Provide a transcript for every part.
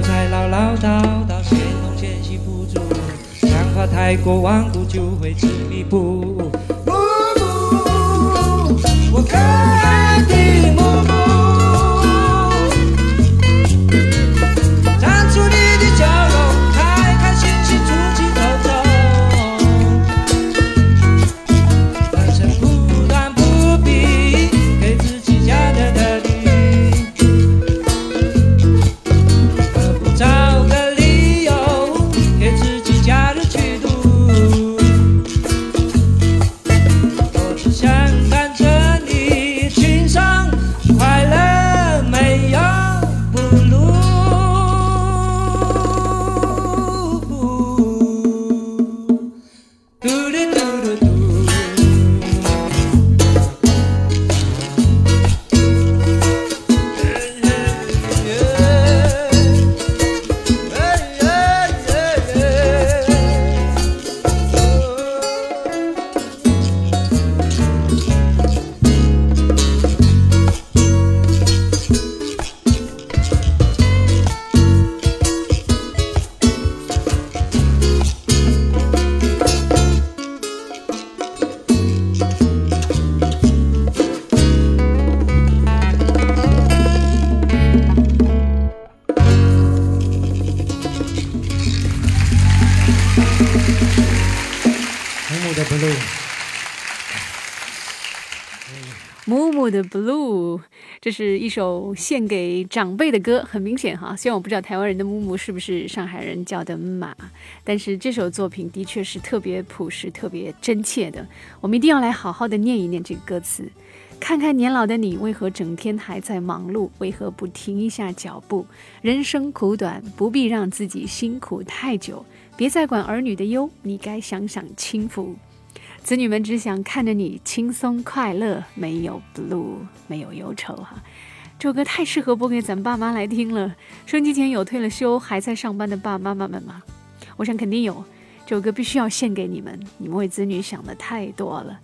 才唠唠叨叨先东先西不足想法太过顽固就会执迷不悟我可爱的母木木的 blue，这是一首献给长辈的歌，很明显哈。虽然我不知道台湾人的木木是不是上海人叫的马，但是这首作品的确是特别朴实、特别真切的。我们一定要来好好的念一念这个歌词，看看年老的你为何整天还在忙碌，为何不停一下脚步？人生苦短，不必让自己辛苦太久，别再管儿女的忧，你该想想清福。子女们只想看着你轻松快乐，没有 blue，没有忧愁哈。这首歌太适合播给咱爸妈来听了。收音机前有退了休还在上班的爸爸妈妈们吗？我想肯定有。这首歌必须要献给你们，你们为子女想的太多了。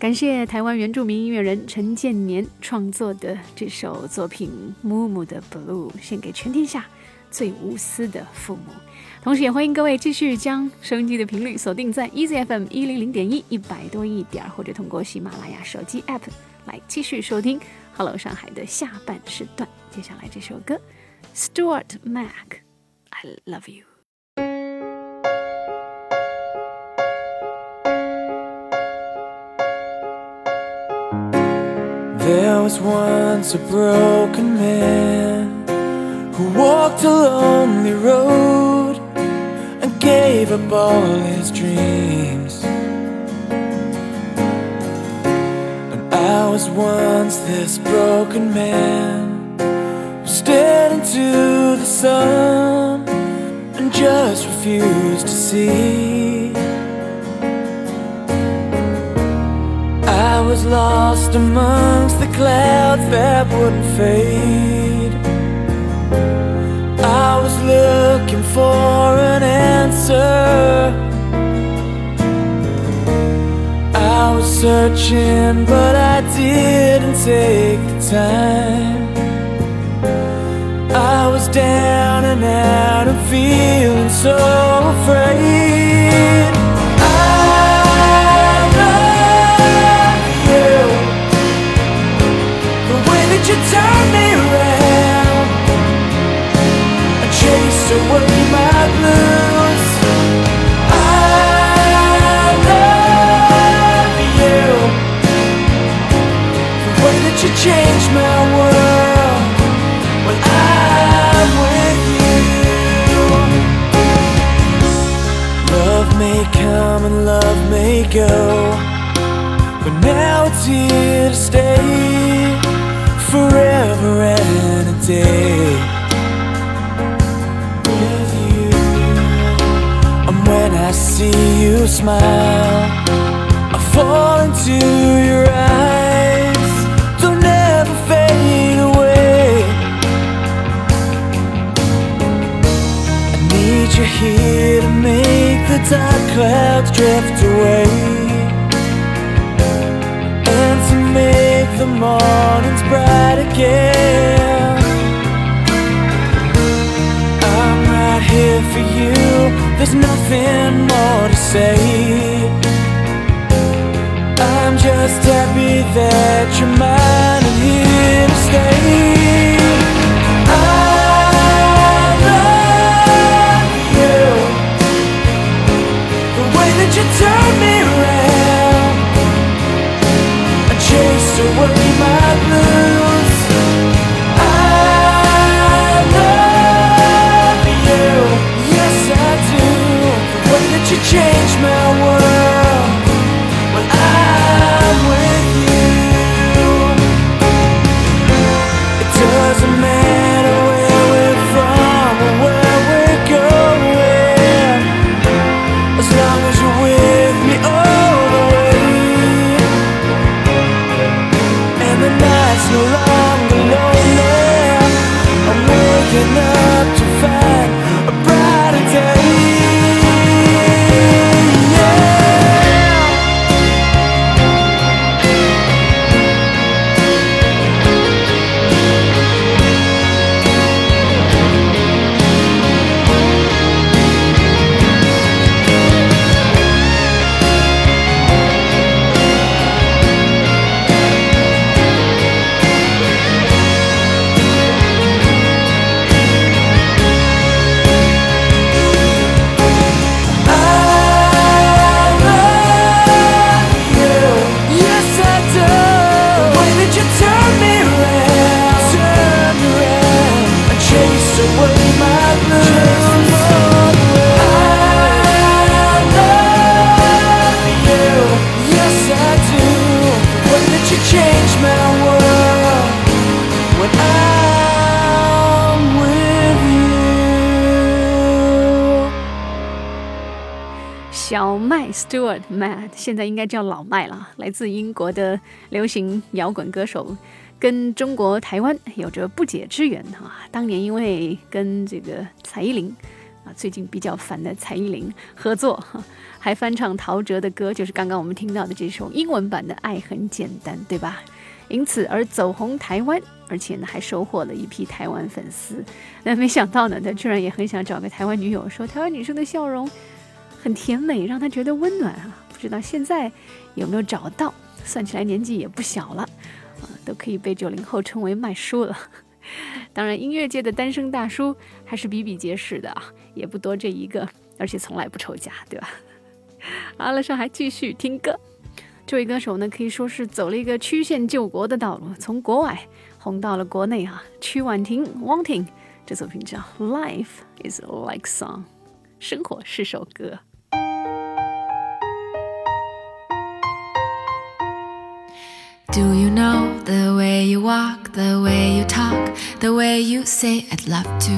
感谢台湾原住民音乐人陈建年创作的这首作品《木木的 blue》，献给全天下最无私的父母。同时，也欢迎各位继续将收音机的频率锁定在 EZFM 一零零点一一百多一点，或者通过喜马拉雅手机 App 来继续收听 Hello 上海的下半时段。接下来这首歌，Stuart Mac，I Love You。There was once a broken man who walked a lonely road. And gave up all his dreams. And I was once this broken man who stared into the sun and just refused to see. I was lost amongst the clouds that wouldn't fade. Looking for an answer. I was searching, but I didn't take the time. I was down and out and feeling so afraid. Away my blues. Smile, I fall into your eyes. They'll never fade away. I need you here to make the dark clouds drift away and to make the mornings bright again. I'm right here for you There's nothing more say. I'm just happy that you're mine and here to stay. I love you. The way that you turn me around. I chase away my blues. Stewart Matt 现在应该叫老麦了，来自英国的流行摇滚歌手，跟中国台湾有着不解之缘哈。当年因为跟这个蔡依林啊，最近比较烦的蔡依林合作，还翻唱陶喆的歌，就是刚刚我们听到的这首英文版的《爱很简单》，对吧？因此而走红台湾，而且呢还收获了一批台湾粉丝。那没想到呢，他居然也很想找个台湾女友，说台湾女生的笑容很甜美，让他觉得温暖啊！不知道现在有没有找到？算起来年纪也不小了，啊，都可以被九零后称为麦叔了。当然，音乐界的单身大叔还是比比皆是的啊，也不多这一个，而且从来不愁家，对吧？好了，上海继续听歌。这位歌手呢，可以说是走了一个曲线救国的道路，从国外红到了国内啊。曲婉婷 Wanting 这作品叫《Life Is Like Song》，生活是首歌。Do you know the way you walk, the way you talk, the way you say I'd love to?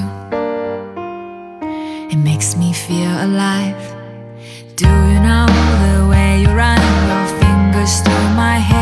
It makes me feel alive. Do you know the way you run your fingers through my hair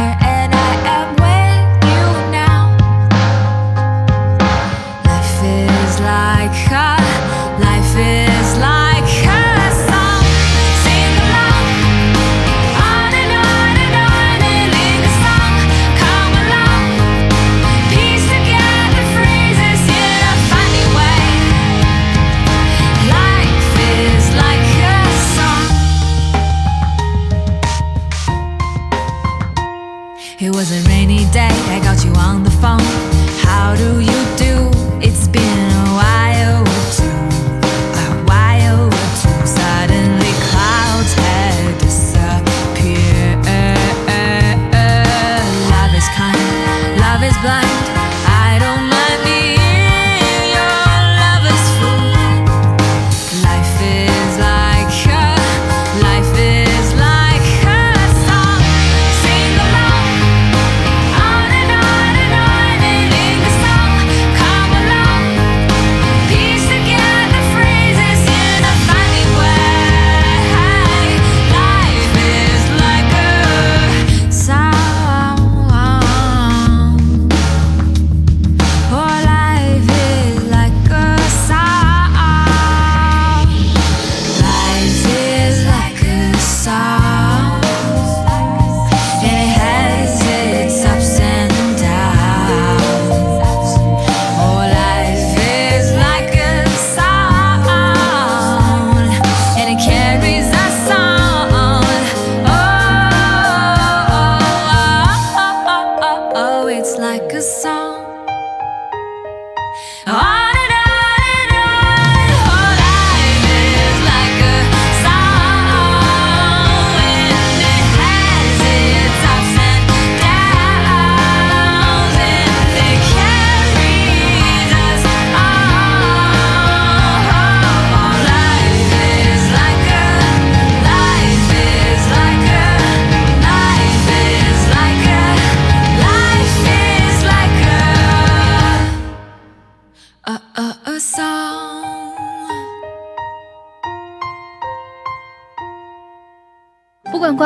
It was a rainy day, I got you on the phone. How do you do?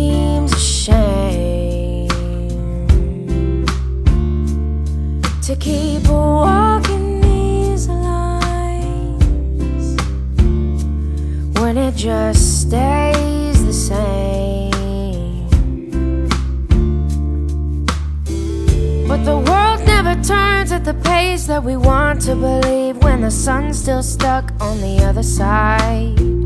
Seems a shame to keep walking these lines when it just stays the same. But the world never turns at the pace that we want to believe when the sun's still stuck on the other side.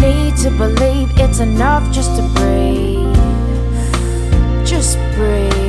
Need to believe it's enough just to breathe. Just breathe.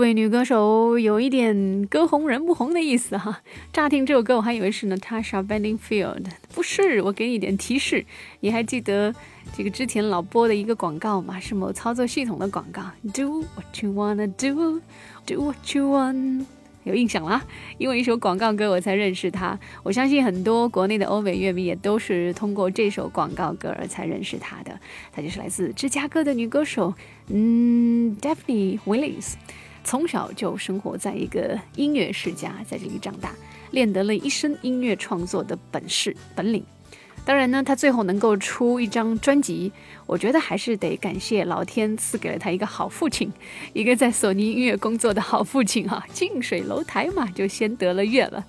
这位女歌手有一点歌红人不红的意思哈。乍听这首歌，我还以为是 Natasha Bedingfield，不是。我给你一点提示，你还记得这个之前老播的一个广告吗？是某操作系统的广告，Do what you wanna do, do what you want。有印象啦，因为一首广告歌我才认识她。我相信很多国内的欧美乐迷也都是通过这首广告歌而才认识她的。她就是来自芝加哥的女歌手，嗯，Daphne Willis。从小就生活在一个音乐世家，在这里长大，练得了一身音乐创作的本事本领。当然呢，他最后能够出一张专辑，我觉得还是得感谢老天赐给了他一个好父亲，一个在索尼音乐工作的好父亲哈、近水楼台嘛，就先得了月了。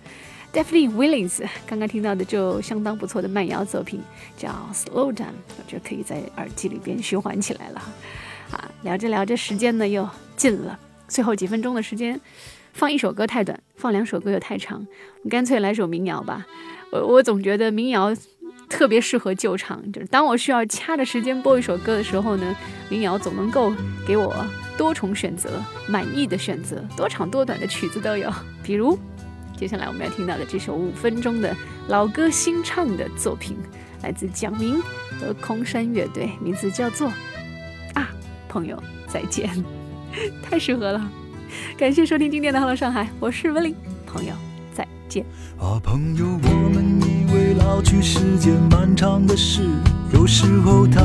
Daphne Willings 刚刚听到的就相当不错的慢摇作品，叫《Slow Down》，我觉得可以在耳机里边循环起来了。啊，聊着聊着，时间呢又近了，最后几分钟的时间，放一首歌太短，放两首歌又太长，我们干脆来首民谣吧。我我总觉得民谣特别适合救场，就是当我需要掐着时间播一首歌的时候呢，民谣总能够给我多重选择，满意的选择，多长多短的曲子都有。比如接下来我们要听到的这首五分钟的老歌新唱的作品，来自蒋明和空山乐队，名字叫做《啊，朋友再见》，太适合了。感谢收听今天的《Hello 上海》，我是温玲，朋友再见。啊，朋友，我们以为老去是件漫长的事，有时候它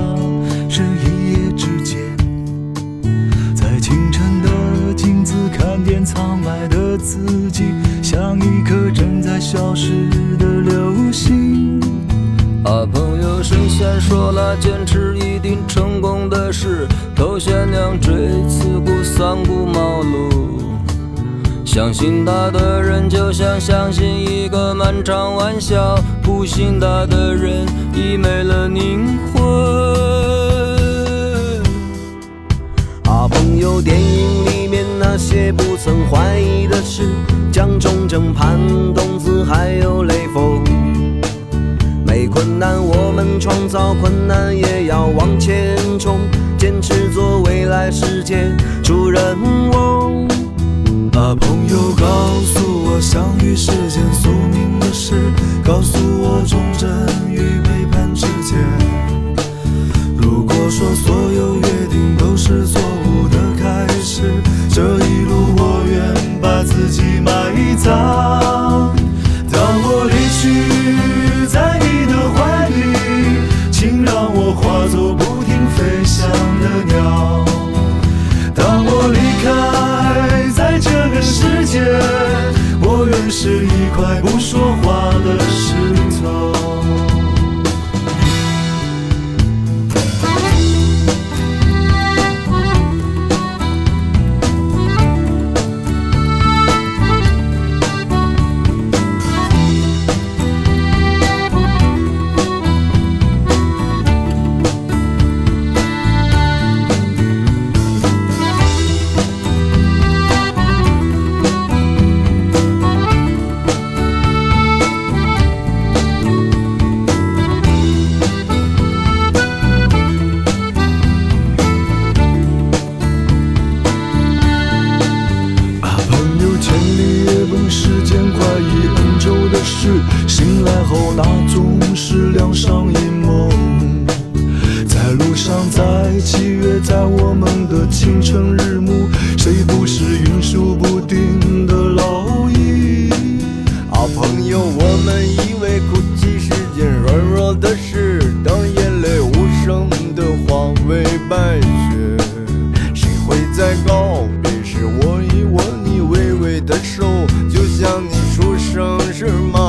是一夜之间。在清晨的镜子看见苍白的自己，像一颗正在消失的流星。啊，朋友，神仙说了，坚持一定成功的事，头悬梁锥刺股三顾茅庐。相信他的人就像相信一个漫长玩笑，不信他的人已没了灵魂。啊，朋友，电影里面那些不曾怀疑的事，蒋中正、潘冬子还有雷锋。困难，我们创造困难，也要往前冲，坚持做未来世界主人翁。啊，朋友，告诉我，相遇是件宿命的事，告诉我忠贞与背叛之间。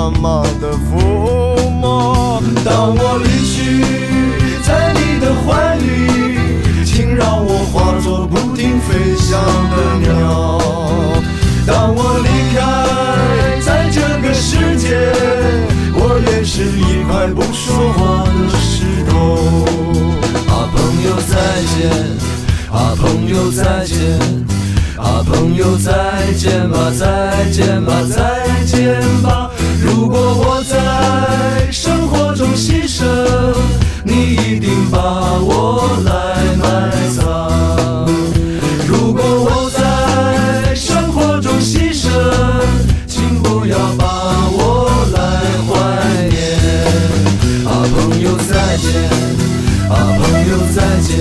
妈妈的抚摸？当我离去，在你的怀里，请让我化作不停飞翔的鸟。当我离开，在这个世界，我愿是一块不说话的石头。啊，朋友再见，啊，朋友再见，啊，朋友再见吧，再见吧，再见吧。如果我在生活中牺牲，你一定把我来埋葬。如果我在生活中牺牲，请不要把我来怀念。啊，朋友再见，啊，朋友再见，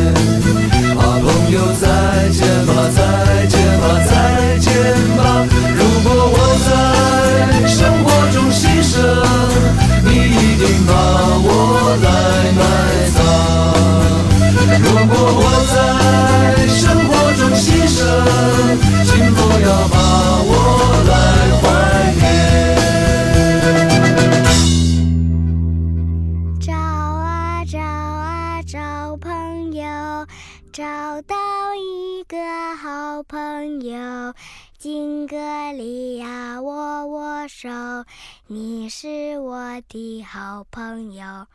你是我的好朋友。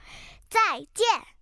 再见。